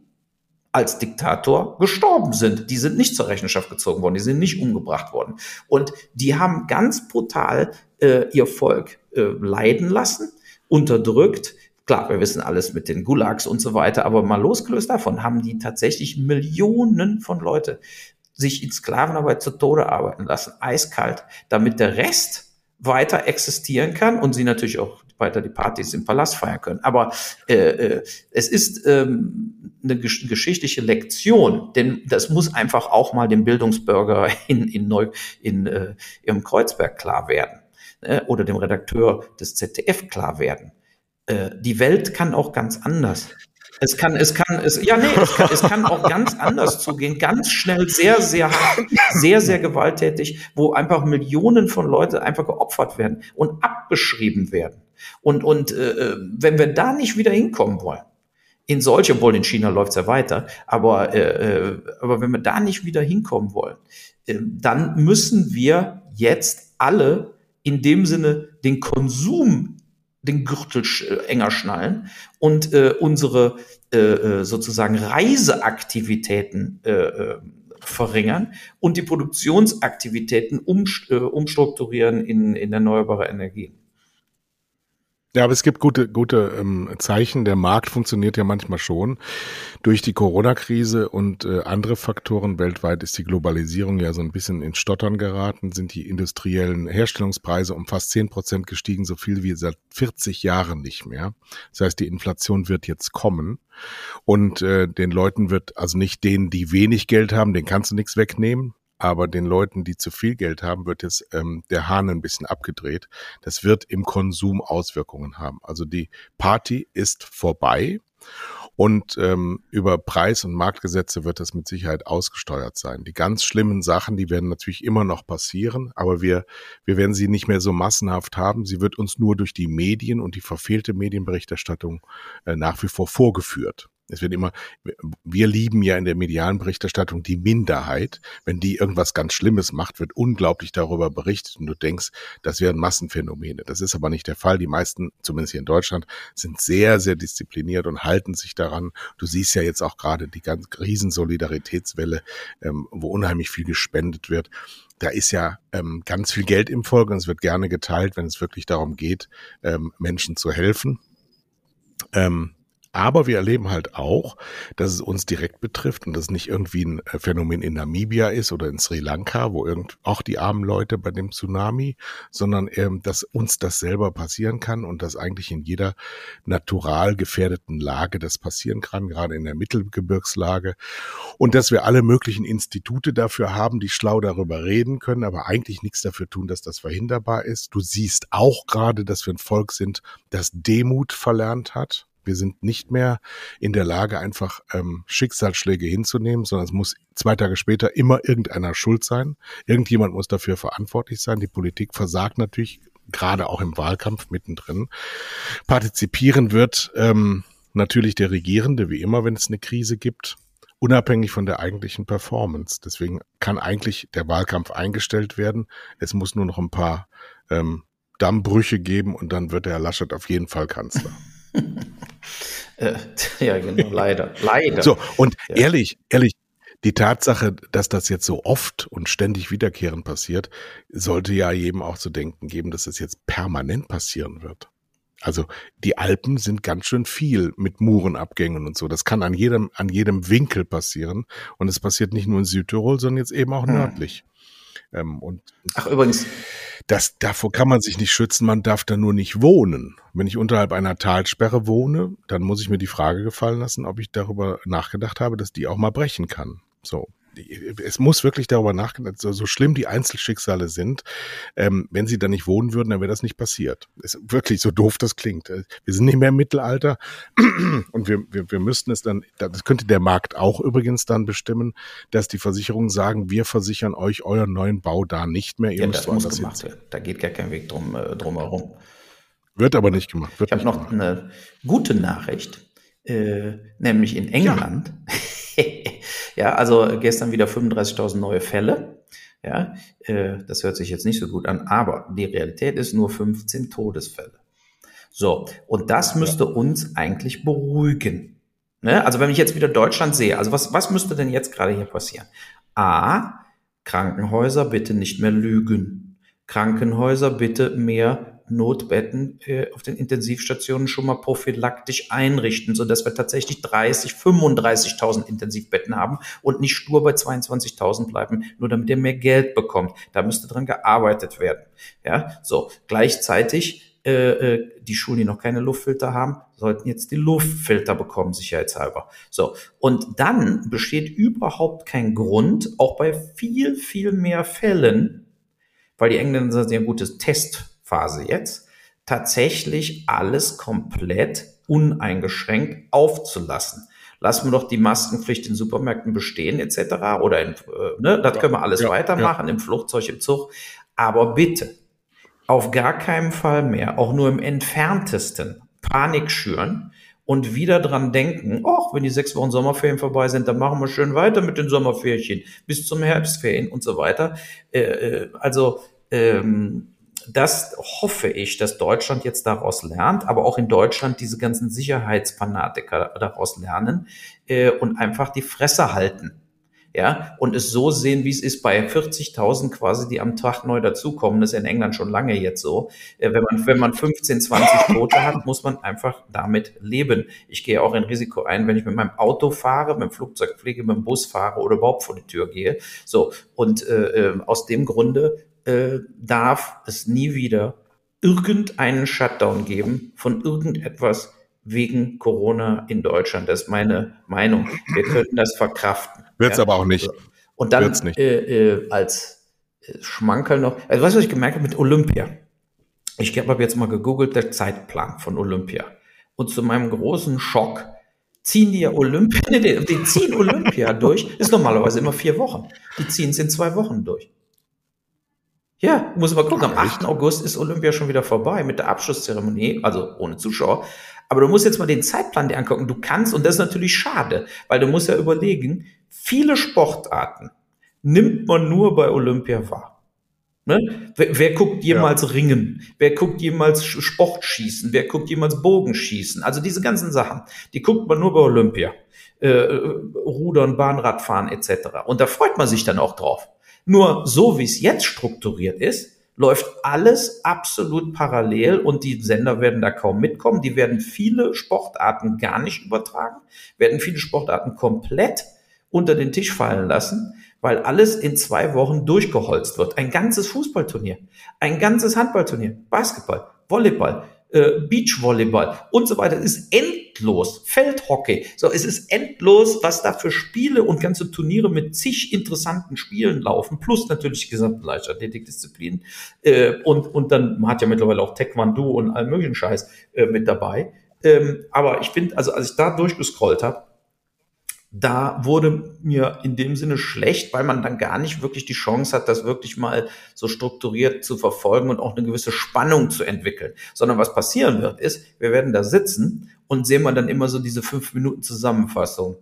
S2: als Diktator gestorben sind. Die sind nicht zur Rechenschaft gezogen worden, die sind nicht umgebracht worden. Und die haben ganz brutal äh, ihr Volk äh, leiden lassen, unterdrückt. Klar, wir wissen alles mit den Gulags und so weiter, aber mal losgelöst davon haben die tatsächlich Millionen von Leute sich in Sklavenarbeit zu Tode arbeiten lassen, eiskalt, damit der Rest weiter existieren kann und sie natürlich auch weiter die Partys im Palast feiern können. Aber äh, äh, es ist ähm, eine gesch geschichtliche Lektion, denn das muss einfach auch mal dem Bildungsbürger <laughs> in, in, Neu in äh, im Kreuzberg klar werden äh, oder dem Redakteur des ZDF klar werden. Äh, die Welt kann auch ganz anders. Es kann, es kann, es, ja, nee, es kann, es kann auch ganz anders zugehen, ganz schnell, sehr, sehr sehr, sehr gewalttätig, wo einfach Millionen von Leuten einfach geopfert werden und abgeschrieben werden. Und, und äh, wenn wir da nicht wieder hinkommen wollen, in solche, obwohl in China läuft's ja weiter, aber, äh, äh, aber wenn wir da nicht wieder hinkommen wollen, äh, dann müssen wir jetzt alle in dem Sinne den Konsum den Gürtel äh, enger schnallen und äh, unsere äh, äh, sozusagen Reiseaktivitäten äh, äh, verringern und die Produktionsaktivitäten um, äh, umstrukturieren in, in erneuerbare Energien.
S1: Ja, aber es gibt gute, gute ähm, Zeichen. Der Markt funktioniert ja manchmal schon. Durch die Corona-Krise und äh, andere Faktoren weltweit ist die Globalisierung ja so ein bisschen in Stottern geraten, sind die industriellen Herstellungspreise um fast zehn Prozent gestiegen, so viel wie seit 40 Jahren nicht mehr. Das heißt, die Inflation wird jetzt kommen. Und äh, den Leuten wird, also nicht denen, die wenig Geld haben, den kannst du nichts wegnehmen aber den Leuten, die zu viel Geld haben, wird jetzt ähm, der Hahn ein bisschen abgedreht. Das wird im Konsum Auswirkungen haben. Also die Party ist vorbei und ähm, über Preis- und Marktgesetze wird das mit Sicherheit ausgesteuert sein. Die ganz schlimmen Sachen, die werden natürlich immer noch passieren, aber wir, wir werden sie nicht mehr so massenhaft haben. Sie wird uns nur durch die Medien und die verfehlte Medienberichterstattung äh, nach wie vor vorgeführt. Es wird immer, wir lieben ja in der medialen Berichterstattung die Minderheit. Wenn die irgendwas ganz Schlimmes macht, wird unglaublich darüber berichtet und du denkst, das wären Massenphänomene. Das ist aber nicht der Fall. Die meisten, zumindest hier in Deutschland, sind sehr, sehr diszipliniert und halten sich daran. Du siehst ja jetzt auch gerade die ganz riesen Solidaritätswelle, ähm, wo unheimlich viel gespendet wird. Da ist ja ähm, ganz viel Geld im Volk und es wird gerne geteilt, wenn es wirklich darum geht, ähm, Menschen zu helfen. Ähm, aber wir erleben halt auch, dass es uns direkt betrifft und das nicht irgendwie ein äh, Phänomen in Namibia ist oder in Sri Lanka, wo irgend auch die armen Leute bei dem Tsunami, sondern ähm, dass uns das selber passieren kann und dass eigentlich in jeder natural gefährdeten Lage das passieren kann, gerade in der Mittelgebirgslage. Und dass wir alle möglichen Institute dafür haben, die schlau darüber reden können, aber eigentlich nichts dafür tun, dass das verhinderbar ist. Du siehst auch gerade, dass wir ein Volk sind, das Demut verlernt hat Wir sind nicht mehr in der Lage, einfach ähm, Schicksalsschläge hinzunehmen, sondern es muss zwei Tage später immer irgendeiner schuld sein. Irgendjemand muss dafür verantwortlich sein. Die Politik versagt natürlich gerade auch im Wahlkampf mittendrin. Partizipieren wird ähm, natürlich der Regierende, wie immer, wenn es eine Krise gibt, unabhängig von der eigentlichen Performance. Deswegen kann eigentlich der Wahlkampf eingestellt werden. Es muss nur noch ein paar ähm, Dammbrüche geben und dann wird der Laschet auf jeden Fall Kanzler. <laughs>
S2: äh, ja, genau, leider. Leider.
S1: So, und ja. ehrlich, ehrlich, die Tatsache, dass das jetzt so oft und ständig wiederkehrend passiert, sollte ja jedem auch zu denken geben, dass es das jetzt permanent passieren wird. Also die Alpen sind ganz schön viel mit Murenabgängen und so. Das kann an jedem, an jedem Winkel passieren. Und es passiert nicht nur in Südtirol, sondern jetzt eben auch hm. nördlich.
S2: Ähm, und Ach, übrigens.
S1: Das, davor kann man sich nicht schützen, man darf da nur nicht wohnen. Wenn ich unterhalb einer Talsperre wohne, dann muss ich mir die Frage gefallen lassen, ob ich darüber nachgedacht habe, dass die auch mal brechen kann. So es muss wirklich darüber nachgedacht, so, so schlimm die Einzelschicksale sind, ähm, wenn sie da nicht wohnen würden, dann wäre das nicht passiert. Ist wirklich so doof das klingt. Äh, wir sind nicht mehr im Mittelalter <clears throat> und wir, wir, wir müssten es dann, das könnte der Markt auch übrigens dann bestimmen, dass die Versicherungen sagen, wir versichern euch euren neuen Bau da nicht mehr.
S2: Ihr ja, müsst das muss gemacht werden. Da geht gar kein Weg drum, äh, drum herum.
S1: Wird aber nicht gemacht.
S2: Wird ich habe noch gemacht. eine gute Nachricht, äh, nämlich in England. Ja. <laughs> ja, also gestern wieder 35.000 neue Fälle. Ja, äh, das hört sich jetzt nicht so gut an, aber die Realität ist nur 15 Todesfälle. So, und das müsste uns eigentlich beruhigen. Ne? Also wenn ich jetzt wieder Deutschland sehe, also was, was müsste denn jetzt gerade hier passieren? A, Krankenhäuser bitte nicht mehr lügen. Krankenhäuser bitte mehr Notbetten äh, auf den Intensivstationen schon mal prophylaktisch einrichten, so dass wir tatsächlich 30, 35.000 Intensivbetten haben und nicht stur bei 22.000 bleiben, nur damit ihr mehr Geld bekommt. Da müsste dran gearbeitet werden. Ja, so gleichzeitig äh, äh, die Schulen, die noch keine Luftfilter haben, sollten jetzt die Luftfilter bekommen, sicherheitshalber. So. Und dann besteht überhaupt kein Grund, auch bei viel, viel mehr Fällen, weil die Engländer sind ja ein gutes Test Phase jetzt, tatsächlich alles komplett uneingeschränkt aufzulassen. Lassen wir doch die Maskenpflicht in Supermärkten bestehen etc. Oder in, äh, ne, das können wir alles ja, weitermachen ja. im Flugzeug, im Zug. Aber bitte, auf gar keinen Fall mehr, auch nur im entferntesten Panik schüren und wieder dran denken, ach, wenn die sechs Wochen Sommerferien vorbei sind, dann machen wir schön weiter mit den Sommerferien bis zum Herbstferien und so weiter. Äh, äh, also ähm, das hoffe ich, dass Deutschland jetzt daraus lernt, aber auch in Deutschland diese ganzen Sicherheitsfanatiker daraus lernen äh, und einfach die Fresse halten. Ja, und es so sehen, wie es ist bei 40.000 quasi, die am Tag neu dazukommen. Das ist in England schon lange jetzt so. Äh, wenn man, wenn man 15, 20 Tote hat, muss man einfach damit leben. Ich gehe auch ein Risiko ein, wenn ich mit meinem Auto fahre, mit dem Flugzeug fliege, mit dem Bus fahre oder überhaupt vor die Tür gehe. So. Und äh, äh aus dem Grunde äh, darf es nie wieder irgendeinen Shutdown geben von irgendetwas wegen Corona in Deutschland. Das ist meine Meinung. Wir könnten das verkraften.
S1: Wird es ja? aber auch nicht.
S2: Und dann äh, äh, als äh, Schmankerl noch, also weißt du, was ich gemerkt habe mit Olympia? Ich habe jetzt mal gegoogelt, der Zeitplan von Olympia. Und zu meinem großen Schock ziehen die ja Olympia, <laughs> nee, die, die ziehen Olympia durch, ist normalerweise immer vier Wochen. Die ziehen es in zwei Wochen durch. Ja, muss mal gucken. Am 8. August ist Olympia schon wieder vorbei mit der Abschlusszeremonie, also ohne Zuschauer. Aber du musst jetzt mal den Zeitplan dir angucken. Du kannst, und das ist natürlich schade, weil du musst ja überlegen, viele Sportarten nimmt man nur bei Olympia wahr. Ne? Wer, wer, guckt jemals ja. Ringen? Wer guckt jemals Sportschießen? Wer guckt jemals Bogenschießen? Also diese ganzen Sachen, die guckt man nur bei Olympia. Äh, Rudern, Bahnradfahren etc. Und da freut man sich dann auch drauf. Nur so wie es jetzt strukturiert ist, läuft alles absolut parallel und die Sender werden da kaum mitkommen. Die werden viele Sportarten gar nicht übertragen, werden viele Sportarten komplett unter den Tisch fallen lassen, weil alles in zwei Wochen durchgeholzt wird. Ein ganzes Fußballturnier, ein ganzes Handballturnier, Basketball, Volleyball, äh, Beachvolleyball und so weiter. Es ist endlos. Feldhockey. So, es ist endlos, was da für Spiele und ganze Turniere mit zig interessanten Spielen laufen, plus natürlich die gesamten Leichtathletikdisziplinen. Äh, und, und dann man hat ja mittlerweile auch Taekwondo und all möglichen Scheiß äh, mit dabei. Ähm, aber ich finde, also als ich da durchgescrollt habe, da wurde mir in dem Sinne schlecht, weil man dann gar nicht wirklich die Chance hat, das wirklich mal so strukturiert zu verfolgen und auch eine gewisse Spannung zu entwickeln. Sondern was passieren wird, ist, wir werden da sitzen und sehen wir dann immer so diese fünf Minuten Zusammenfassung.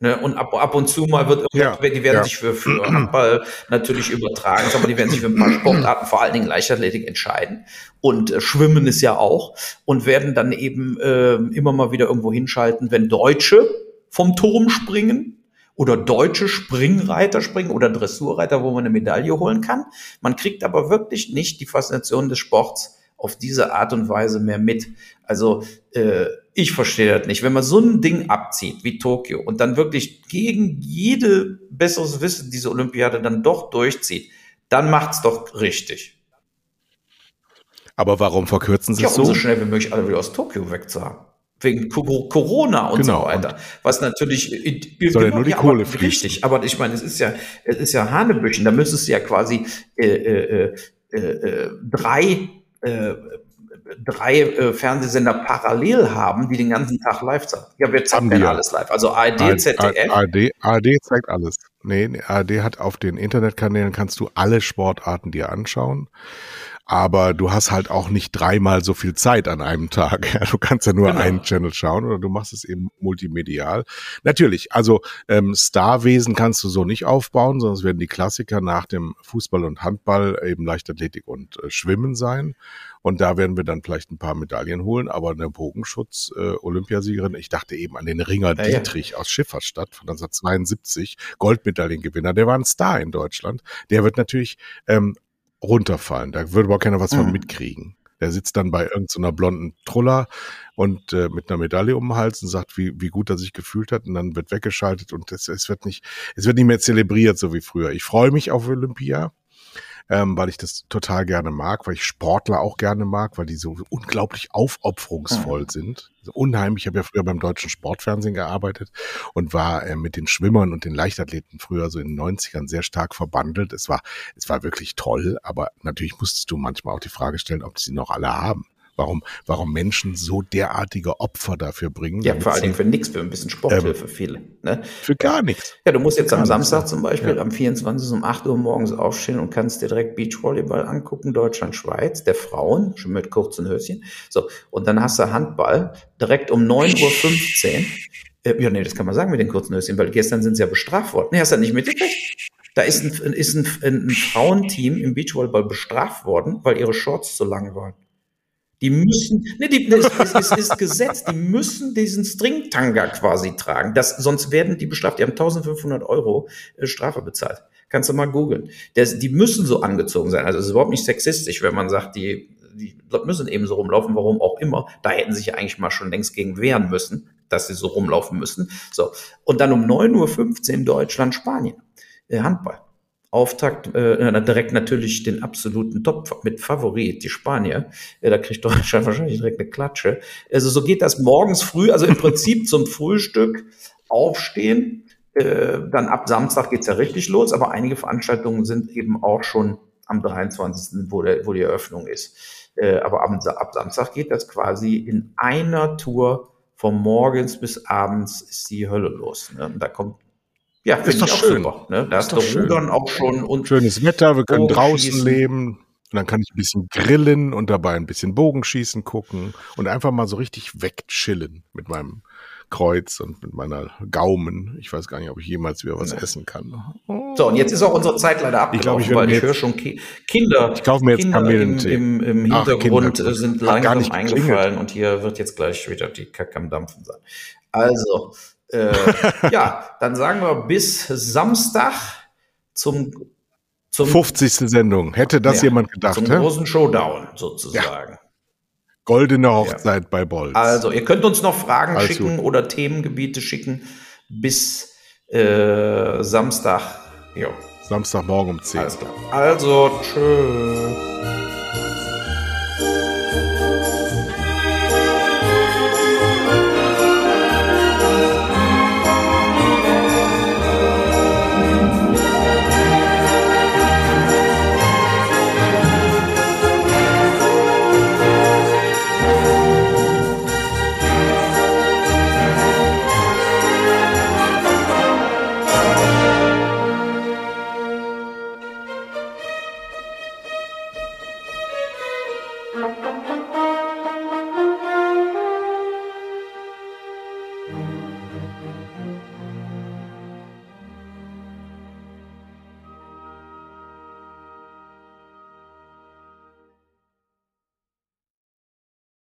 S2: Ne, und ab, ab und zu mal wird
S1: Ja,
S2: die werden
S1: ja.
S2: sich für, für Handball natürlich übertragen, aber die werden sich für ein paar Sportarten, vor allen Dingen Leichtathletik, entscheiden. Und äh, Schwimmen ist ja auch. Und werden dann eben äh, immer mal wieder irgendwo hinschalten, wenn Deutsche vom Turm springen oder deutsche Springreiter springen oder Dressurreiter, wo man eine Medaille holen kann. Man kriegt aber wirklich nicht die Faszination des Sports auf diese Art und Weise mehr mit. Also äh, ich verstehe das nicht. Wenn man so ein Ding abzieht wie Tokio und dann wirklich gegen jede besseres Wissen diese Olympiade dann doch durchzieht, dann macht's doch richtig.
S1: Aber warum verkürzen sie
S2: Ja,
S1: es
S2: um
S1: so?
S2: so schnell wie möglich alle wieder aus Tokio wegzuhaben. Wegen Co- Corona und
S1: Genau,
S2: so weiter. Was natürlich
S1: Soll ja nur die Kohle
S2: aber. Richtig, aber ich meine, es ist ja, es ist ja Hanebüchen. Da müsstest du ja quasi äh, äh, äh, äh, drei äh, drei äh, Fernsehsender parallel haben, die den ganzen Tag live zeigen. Ja, wir zeigen
S1: ja.
S2: alles live. Also ARD, ZDF.
S1: ARD, ARD zeigt alles. Nee, nee, ARD hat auf den Internetkanälen kannst du alle Sportarten dir anschauen. Aber du hast halt auch nicht dreimal so viel Zeit an einem Tag. <laughs> Ja, Du kannst ja nur
S2: Genau.
S1: einen Channel schauen oder du machst es eben multimedial. Natürlich, also ähm, Starwesen kannst du so nicht aufbauen, es werden die Klassiker nach dem Fußball und Handball eben Leichtathletik und äh, Schwimmen sein. Und da werden wir dann vielleicht ein paar Medaillen holen, aber eine Bogenschutz äh, Olympiasiegerin, ich dachte eben an den Ringer
S2: Ja, ja.
S1: Dietrich aus Schifferstadt von 1972, Goldmedaillengewinner, der war ein Star in Deutschland. Der wird natürlich ähm, runterfallen. Da würde aber keiner was von
S2: Mhm.
S1: mitkriegen. Der sitzt dann bei irgendeiner blonden Truller und äh, mit einer Medaille um den Hals und sagt, wie, wie gut er sich gefühlt hat und dann wird weggeschaltet und es, es wird nicht, es wird nicht mehr zelebriert, so wie früher. Ich freue mich auf Olympia, ähm, weil ich das total gerne mag, weil ich Sportler auch gerne mag, weil die so unglaublich aufopferungsvoll
S2: Mhm.
S1: sind. So unheimlich. Ich habe ja früher beim deutschen Sportfernsehen gearbeitet und war äh, mit den Schwimmern und den Leichtathleten früher so in den 90ern sehr stark verbandelt. Es war, es war wirklich toll, aber natürlich musstest du manchmal auch die Frage stellen, ob sie noch alle haben. Warum, warum Menschen so derartige Opfer dafür bringen?
S2: Ja, vor allen Dingen für nichts, für ein bisschen Sporthilfe viele. Ne?
S1: für gar nichts.
S2: Ja, du musst jetzt am Samstag zum Beispiel
S1: Ja.
S2: am 24. um 8 Uhr morgens aufstehen und kannst dir direkt Beachvolleyball angucken, Deutschland, Schweiz, der Frauen, schon mit kurzen Höschen. So, und dann hast du Handball direkt um 9.15 Uhr. Äh, ja, nee, das kann man sagen mit den kurzen Höschen, weil gestern sind sie ja bestraft worden. Nee, hast du das nicht mitgekriegt? Da ist ein, ist ein, ein Frauenteam im Beachvolleyball bestraft worden, weil ihre Shorts zu lang waren. Die müssen, ne, die, es, es, es ist Gesetz, die müssen diesen Stringtanga quasi tragen. Das, sonst werden die bestraft. Die haben 1500 Euro äh, Strafe bezahlt. Kannst du mal googeln. Die müssen so angezogen sein. Also es ist überhaupt nicht sexistisch, wenn man sagt, die, die müssen eben so rumlaufen, warum auch immer. Da hätten sich ja eigentlich mal schon längst gegen wehren müssen, dass sie so rumlaufen müssen. So. Und dann um 9.15 Uhr Deutschland, Spanien. Äh, Handball. Auftakt, äh, direkt natürlich den absoluten Top mit Favorit, die Spanier. Ja, da kriegt Deutschland <laughs> wahrscheinlich direkt eine Klatsche. Also so geht das morgens früh, also im Prinzip zum Frühstück aufstehen. Äh, dann ab Samstag geht's ja richtig los, aber einige Veranstaltungen sind eben auch schon am 23., wo, der, wo die Eröffnung ist. Äh, aber ab, ab Samstag geht das quasi in einer Tour von morgens bis abends ist die Hölle los. Ne? Da kommt, ja,
S1: Ist doch schön.
S2: super. Ne? Da
S1: Ist doch.
S2: Rudern auch schon und
S1: Schönes Wetter, wir können draußen leben. Und dann kann ich ein bisschen grillen und dabei ein bisschen Bogenschießen gucken und einfach mal so richtig wegchillen mit meinem Kreuz und mit meiner Gaumen. Ich weiß gar nicht, ob ich jemals wieder was
S2: Nee.
S1: essen kann.
S2: So, und jetzt ist auch unsere Zeit leider
S1: Ich glaub,
S2: abgelaufen,
S1: ich
S2: weil ich höre schon Ki Kinder,
S1: Ich kaufe mir jetzt
S2: Kinder im,
S1: Kamillentee.
S2: im, im
S1: Ach,
S2: Hintergrund
S1: Kinder.
S2: äh, sind langsam eingefallen und hier wird jetzt gleich wieder die Kacke am Dampfen sein. Also, äh, ja, dann sagen wir bis Samstag zum, zum,
S1: 50. Sendung. Hätte das
S2: Ja,
S1: jemand gedacht,
S2: zum
S1: hä?
S2: großen Showdown sozusagen.
S1: Goldene Hochzeit bei Bolz.
S2: Also, ihr könnt uns noch Fragen
S1: Alles
S2: schicken
S1: gut.
S2: oder Themengebiete schicken bis äh, Samstag. Jo,
S1: Samstagmorgen um 10.
S2: alles klar. Also, tschüss.